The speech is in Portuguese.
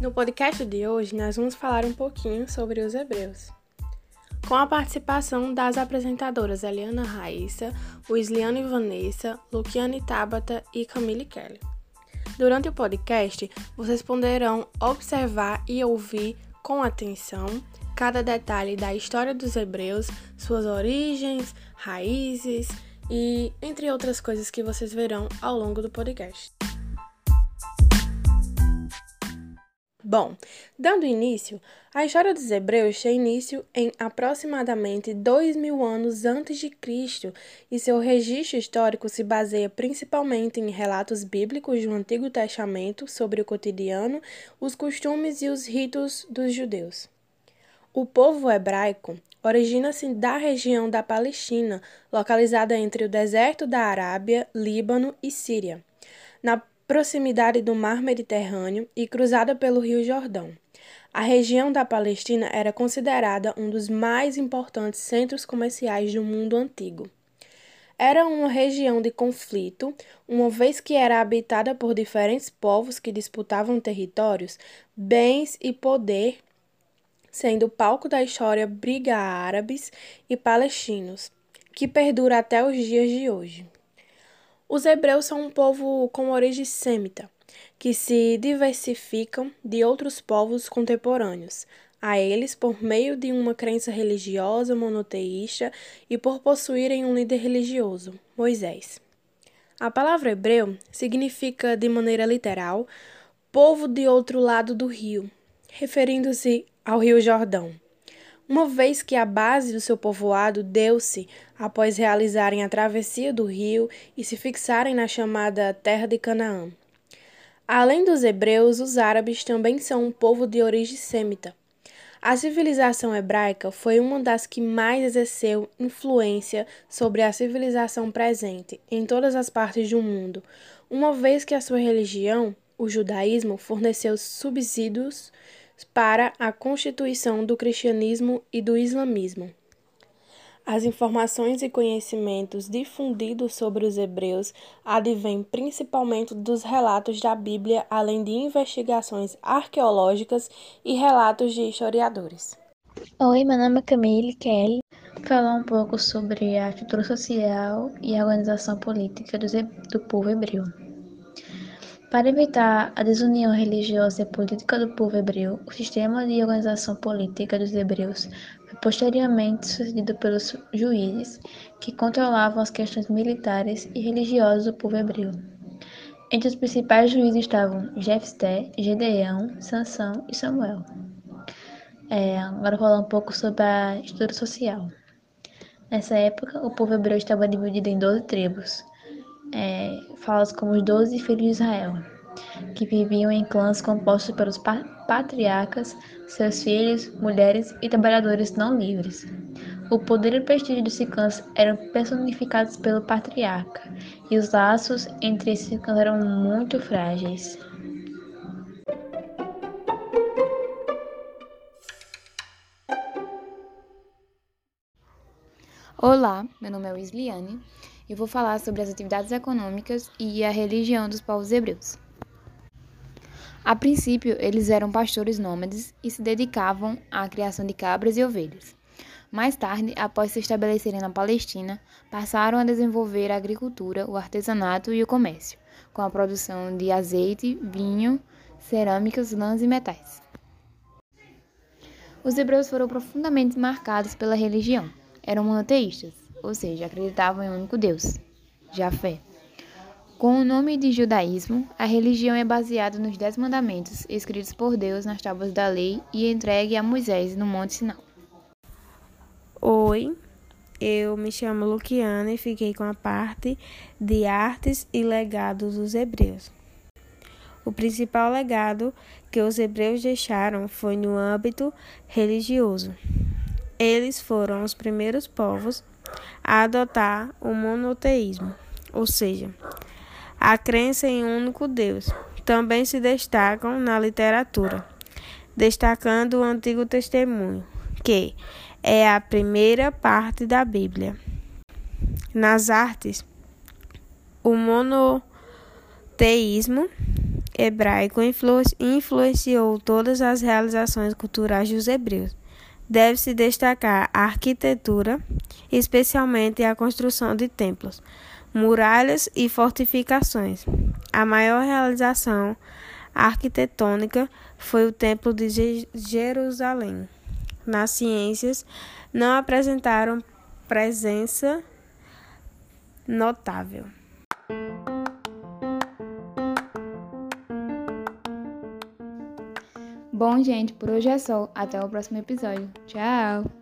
No podcast de hoje, nós vamos falar um pouquinho sobre os hebreus. Com a participação das apresentadoras Eliana Raíssa, Wisliane Vanessa, Luciane Tabata e Camille Kelly. Durante o podcast, vocês poderão observar e ouvir com atenção cada detalhe da história dos hebreus, suas origens, raízes e entre outras coisas que vocês verão ao longo do podcast. Bom, dando início, a história dos Hebreus tem início em aproximadamente dois mil anos antes de Cristo e seu registro histórico se baseia principalmente em relatos bíblicos do Antigo Testamento sobre o cotidiano, os costumes e os ritos dos judeus. O povo hebraico origina-se da região da Palestina, localizada entre o deserto da Arábia, Líbano e Síria. Na proximidade do mar Mediterrâneo e cruzada pelo Rio Jordão. A região da Palestina era considerada um dos mais importantes centros comerciais do mundo antigo. Era uma região de conflito, uma vez que era habitada por diferentes povos que disputavam territórios, bens e poder, sendo palco da história briga árabes e palestinos, que perdura até os dias de hoje. Os hebreus são um povo com origem semita, que se diversificam de outros povos contemporâneos, a eles por meio de uma crença religiosa monoteísta e por possuírem um líder religioso, Moisés. A palavra hebreu significa, de maneira literal, povo de outro lado do rio, referindo-se ao Rio Jordão uma vez que a base do seu povoado deu-se após realizarem a travessia do rio e se fixarem na chamada Terra de Canaã. Além dos hebreus, os árabes também são um povo de origem semita. A civilização hebraica foi uma das que mais exerceu influência sobre a civilização presente em todas as partes do mundo, uma vez que a sua religião, o judaísmo, forneceu subsídios para a constituição do cristianismo e do islamismo. As informações e conhecimentos difundidos sobre os hebreus advêm principalmente dos relatos da Bíblia, além de investigações arqueológicas e relatos de historiadores. Oi, meu nome é Camille Kelly. Vou falar um pouco sobre a estrutura social e a organização política do povo hebreu. Para evitar a desunião religiosa e política do povo hebreu, o sistema de organização política dos hebreus foi posteriormente sucedido pelos juízes, que controlavam as questões militares e religiosas do povo hebreu. Entre os principais juízes estavam Jefté, Gedeão, Sansão e Samuel. É, agora vou falar um pouco sobre a estrutura social. Nessa época, o povo hebreu estava dividido em 12 tribos, é, falas como os doze filhos de Israel, que viviam em clãs compostos pelos patriarcas, seus filhos, mulheres e trabalhadores não livres. O poder e o prestígio desses clãs eram personificados pelo patriarca, e os laços entre esses clãs eram muito frágeis. Olá, meu nome é Wisliane e vou falar sobre as atividades econômicas e a religião dos povos hebreus. A princípio, eles eram pastores nômades e se dedicavam à criação de cabras e ovelhas. Mais tarde, após se estabelecerem na Palestina, passaram a desenvolver a agricultura, o artesanato e o comércio, com a produção de azeite, vinho, cerâmicas, lãs e metais. Os hebreus foram profundamente marcados pela religião eram monoteístas, ou seja, acreditavam em um único Deus, Jafé. Com o nome de judaísmo, a religião é baseada nos Dez Mandamentos escritos por Deus nas tábuas da lei e entregue a Moisés no Monte Sinai. Oi, eu me chamo Luciana e fiquei com a parte de artes e legados dos hebreus. O principal legado que os hebreus deixaram foi no âmbito religioso. Eles foram os primeiros povos a adotar o monoteísmo, ou seja, a crença em um único Deus. Também se destacam na literatura, destacando o Antigo Testemunho, que é a primeira parte da Bíblia. Nas artes, o monoteísmo hebraico influ influenciou todas as realizações culturais dos hebreus. Deve-se destacar a arquitetura, especialmente a construção de templos, muralhas e fortificações. A maior realização arquitetônica foi o Templo de Jerusalém. Nas ciências, não apresentaram presença notável. Bom, gente, por hoje é só. Até o próximo episódio. Tchau!